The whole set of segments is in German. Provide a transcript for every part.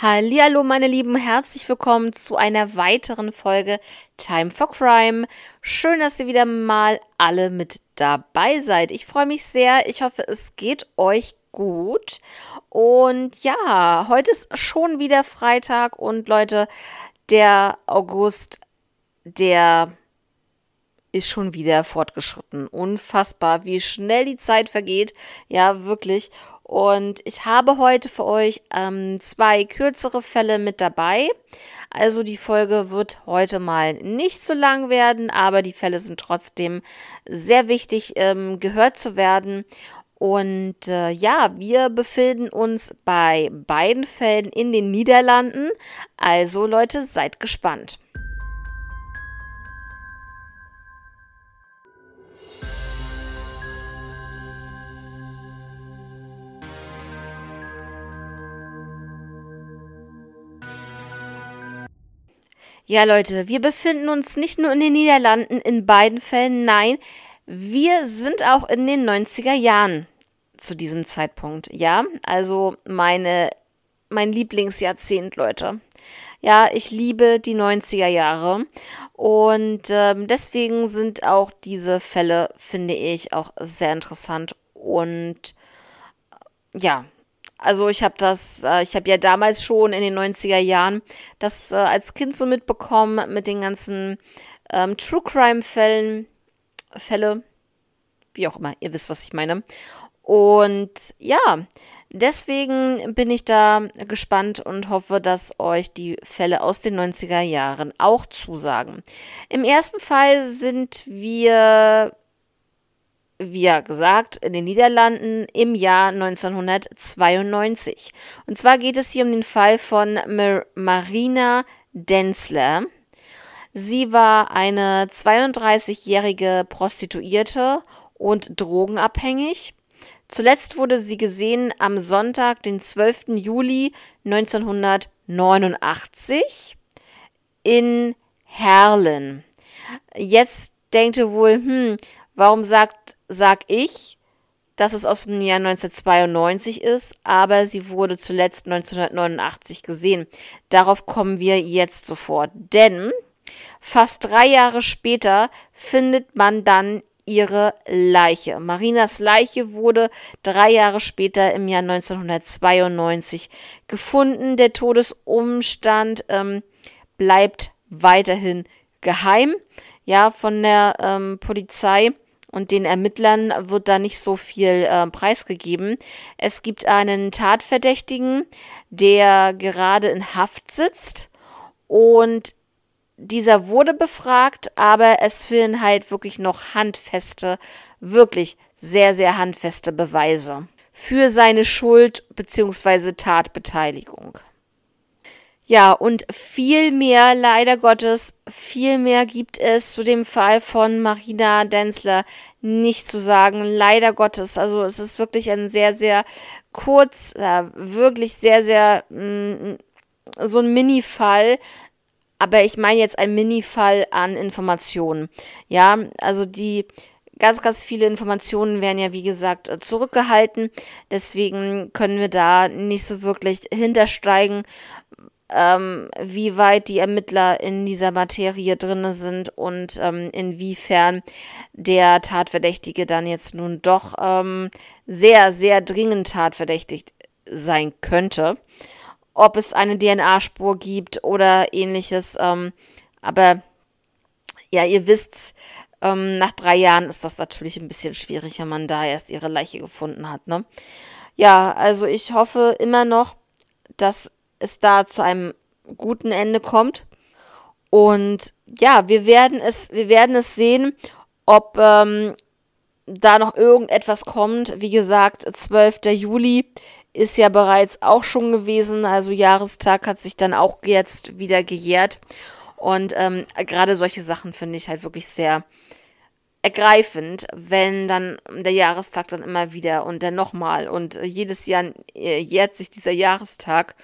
Hallo meine Lieben, herzlich willkommen zu einer weiteren Folge Time for Crime. Schön, dass ihr wieder mal alle mit dabei seid. Ich freue mich sehr. Ich hoffe, es geht euch gut. Und ja, heute ist schon wieder Freitag und Leute, der August, der ist schon wieder fortgeschritten. Unfassbar, wie schnell die Zeit vergeht. Ja, wirklich. Und ich habe heute für euch ähm, zwei kürzere Fälle mit dabei. Also die Folge wird heute mal nicht so lang werden, aber die Fälle sind trotzdem sehr wichtig, ähm, gehört zu werden. Und äh, ja, wir befinden uns bei beiden Fällen in den Niederlanden. Also Leute, seid gespannt. Ja, Leute, wir befinden uns nicht nur in den Niederlanden in beiden Fällen, nein, wir sind auch in den 90er Jahren zu diesem Zeitpunkt. Ja, also meine, mein Lieblingsjahrzehnt, Leute. Ja, ich liebe die 90er Jahre und ähm, deswegen sind auch diese Fälle, finde ich, auch sehr interessant und ja, also ich habe das, äh, ich habe ja damals schon in den 90er Jahren das äh, als Kind so mitbekommen mit den ganzen ähm, True Crime Fällen, Fälle, wie auch immer, ihr wisst, was ich meine. Und ja, deswegen bin ich da gespannt und hoffe, dass euch die Fälle aus den 90er Jahren auch zusagen. Im ersten Fall sind wir wie ja gesagt, in den Niederlanden im Jahr 1992. Und zwar geht es hier um den Fall von Mar Marina Denzler. Sie war eine 32-jährige Prostituierte und drogenabhängig. Zuletzt wurde sie gesehen am Sonntag, den 12. Juli 1989 in Herlen. Jetzt denkt ihr wohl, hm, warum sagt sag ich, dass es aus dem Jahr 1992 ist, aber sie wurde zuletzt 1989 gesehen. Darauf kommen wir jetzt sofort, denn fast drei Jahre später findet man dann ihre Leiche. Marinas Leiche wurde drei Jahre später im Jahr 1992 gefunden. Der Todesumstand ähm, bleibt weiterhin geheim, ja, von der ähm, Polizei und den Ermittlern wird da nicht so viel äh, preisgegeben. Es gibt einen Tatverdächtigen, der gerade in Haft sitzt und dieser wurde befragt, aber es fehlen halt wirklich noch handfeste, wirklich sehr, sehr handfeste Beweise für seine Schuld bzw. Tatbeteiligung. Ja, und viel mehr, leider Gottes, viel mehr gibt es zu dem Fall von Marina Denzler nicht zu sagen. Leider Gottes. Also es ist wirklich ein sehr, sehr kurz, äh, wirklich sehr, sehr mh, mm, so ein Mini-Fall. Aber ich meine jetzt ein Mini-Fall an Informationen. Ja, also die ganz, ganz viele Informationen werden ja, wie gesagt, zurückgehalten. Deswegen können wir da nicht so wirklich hintersteigen ähm, wie weit die Ermittler in dieser Materie drin sind und ähm, inwiefern der Tatverdächtige dann jetzt nun doch ähm, sehr, sehr dringend tatverdächtigt sein könnte. Ob es eine DNA-Spur gibt oder ähnliches. Ähm, aber ja, ihr wisst, ähm, nach drei Jahren ist das natürlich ein bisschen schwierig, wenn man da erst ihre Leiche gefunden hat. Ne? Ja, also ich hoffe immer noch, dass es da zu einem guten Ende kommt. Und ja, wir werden es, wir werden es sehen, ob ähm, da noch irgendetwas kommt. Wie gesagt, 12. Juli ist ja bereits auch schon gewesen. Also Jahrestag hat sich dann auch jetzt wieder gejährt. Und ähm, gerade solche Sachen finde ich halt wirklich sehr ergreifend, wenn dann der Jahrestag dann immer wieder und dann nochmal und äh, jedes Jahr äh, jährt sich dieser Jahrestag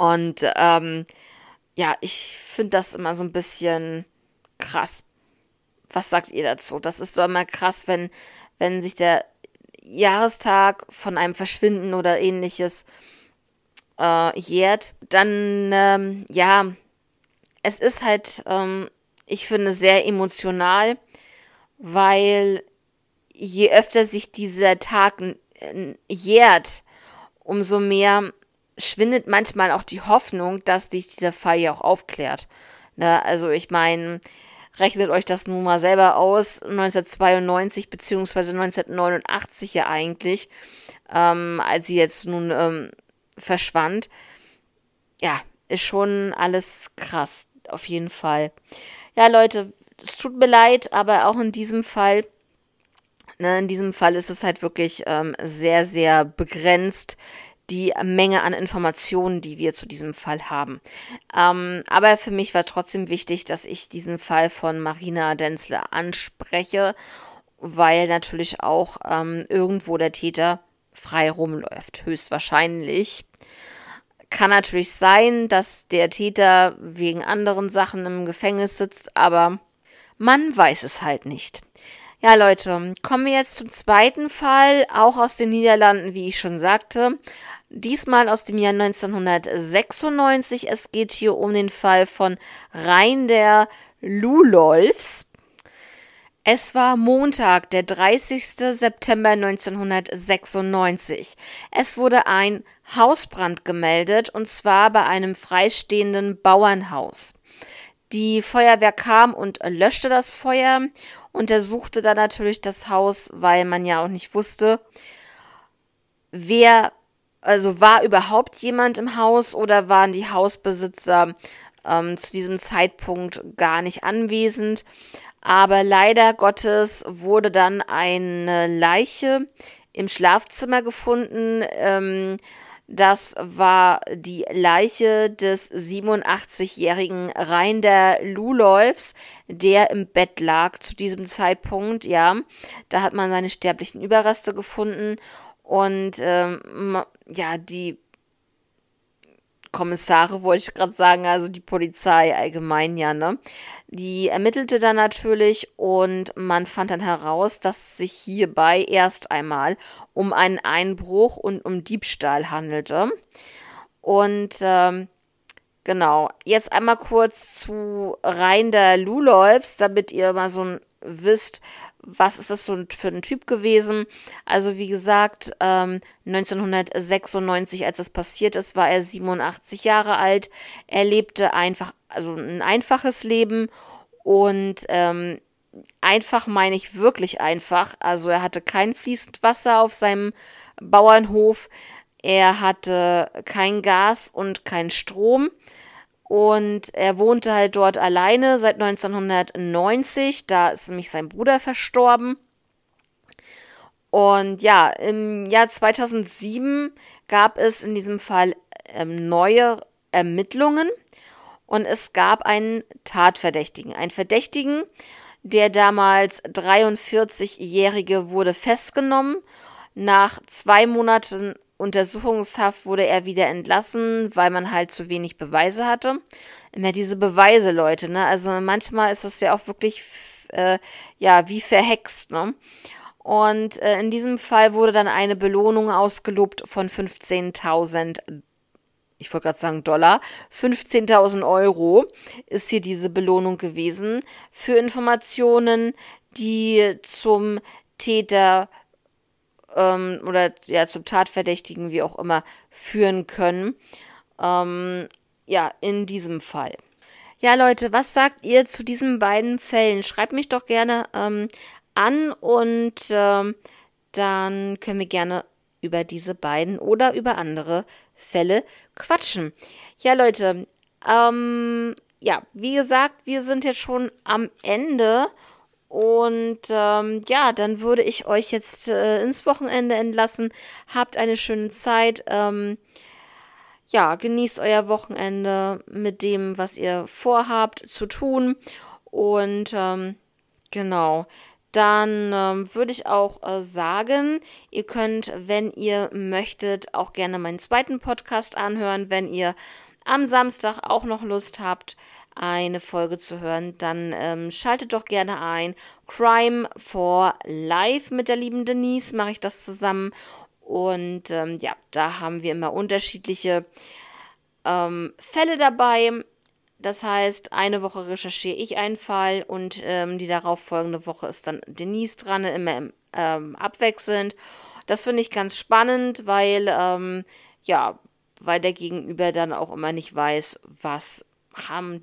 und ähm, ja, ich finde das immer so ein bisschen krass. Was sagt ihr dazu? Das ist so immer krass, wenn, wenn sich der Jahrestag von einem Verschwinden oder ähnliches äh, jährt, dann ähm, ja, es ist halt, ähm, ich finde, sehr emotional, weil je öfter sich dieser Tag jährt, umso mehr schwindet manchmal auch die Hoffnung, dass sich dieser Fall ja auch aufklärt. Ne? Also ich meine, rechnet euch das nun mal selber aus, 1992 beziehungsweise 1989 ja eigentlich, ähm, als sie jetzt nun ähm, verschwand. Ja, ist schon alles krass, auf jeden Fall. Ja, Leute, es tut mir leid, aber auch in diesem Fall, ne, in diesem Fall ist es halt wirklich ähm, sehr, sehr begrenzt die Menge an Informationen, die wir zu diesem Fall haben. Ähm, aber für mich war trotzdem wichtig, dass ich diesen Fall von Marina Denzler anspreche, weil natürlich auch ähm, irgendwo der Täter frei rumläuft, höchstwahrscheinlich. Kann natürlich sein, dass der Täter wegen anderen Sachen im Gefängnis sitzt, aber man weiß es halt nicht. Ja, Leute, kommen wir jetzt zum zweiten Fall, auch aus den Niederlanden, wie ich schon sagte. Diesmal aus dem Jahr 1996. Es geht hier um den Fall von Reinder Lulolfs. Es war Montag, der 30. September 1996. Es wurde ein Hausbrand gemeldet und zwar bei einem freistehenden Bauernhaus. Die Feuerwehr kam und löschte das Feuer, untersuchte dann natürlich das Haus, weil man ja auch nicht wusste, wer also war überhaupt jemand im Haus oder waren die Hausbesitzer ähm, zu diesem Zeitpunkt gar nicht anwesend? Aber leider Gottes wurde dann eine Leiche im Schlafzimmer gefunden. Ähm, das war die Leiche des 87-jährigen Reinder Lulolfs, der im Bett lag zu diesem Zeitpunkt. Ja, da hat man seine sterblichen Überreste gefunden und ähm, ja, die Kommissare wollte ich gerade sagen, also die Polizei allgemein, ja, ne? Die ermittelte dann natürlich und man fand dann heraus, dass es sich hierbei erst einmal um einen Einbruch und um Diebstahl handelte. Und ähm, genau, jetzt einmal kurz zu Reinder Lulolfs, damit ihr mal so ein wisst, was ist das so für ein Typ gewesen? Also wie gesagt, ähm, 1996, als das passiert ist, war er 87 Jahre alt. Er lebte einfach, also ein einfaches Leben und ähm, einfach meine ich wirklich einfach. Also er hatte kein fließend Wasser auf seinem Bauernhof. Er hatte kein Gas und kein Strom. Und er wohnte halt dort alleine seit 1990. Da ist nämlich sein Bruder verstorben. Und ja, im Jahr 2007 gab es in diesem Fall ähm, neue Ermittlungen und es gab einen Tatverdächtigen. Ein Verdächtigen, der damals 43-Jährige wurde festgenommen. Nach zwei Monaten Untersuchungshaft wurde er wieder entlassen, weil man halt zu wenig Beweise hatte. Immer diese Beweise, Leute, ne? Also manchmal ist das ja auch wirklich, äh, ja, wie verhext, ne? Und äh, in diesem Fall wurde dann eine Belohnung ausgelobt von 15.000 ich wollte gerade sagen Dollar, 15.000 Euro ist hier diese Belohnung gewesen für Informationen, die zum Täter ähm, oder ja zum Tatverdächtigen, wie auch immer, führen können. Ähm, ja, in diesem Fall. Ja, Leute, was sagt ihr zu diesen beiden Fällen? Schreibt mich doch gerne ähm, an und ähm, dann können wir gerne über diese beiden oder über andere Fälle quatschen. Ja, Leute, ähm, ja, wie gesagt, wir sind jetzt schon am Ende und ähm, ja, dann würde ich euch jetzt äh, ins Wochenende entlassen. Habt eine schöne Zeit. Ähm, ja, genießt euer Wochenende mit dem, was ihr vorhabt zu tun. Und ähm, genau, dann ähm, würde ich auch äh, sagen, ihr könnt, wenn ihr möchtet, auch gerne meinen zweiten Podcast anhören, wenn ihr am Samstag auch noch Lust habt eine Folge zu hören, dann ähm, schaltet doch gerne ein. Crime for Life mit der lieben Denise mache ich das zusammen. Und ähm, ja, da haben wir immer unterschiedliche ähm, Fälle dabei. Das heißt, eine Woche recherchiere ich einen Fall und ähm, die darauffolgende Woche ist dann Denise dran, immer ähm, abwechselnd. Das finde ich ganz spannend, weil ähm, ja, weil der Gegenüber dann auch immer nicht weiß, was haben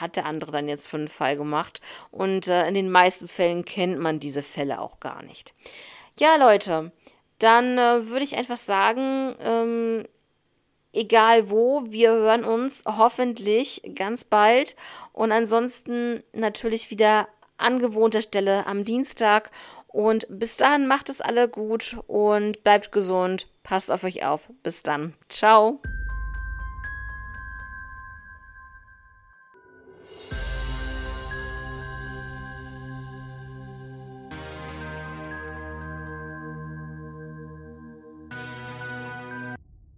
hat der andere dann jetzt für einen Fall gemacht. Und äh, in den meisten Fällen kennt man diese Fälle auch gar nicht. Ja, Leute, dann äh, würde ich einfach sagen, ähm, egal wo, wir hören uns hoffentlich ganz bald und ansonsten natürlich wieder an gewohnter Stelle am Dienstag. Und bis dahin macht es alle gut und bleibt gesund. Passt auf euch auf. Bis dann. Ciao.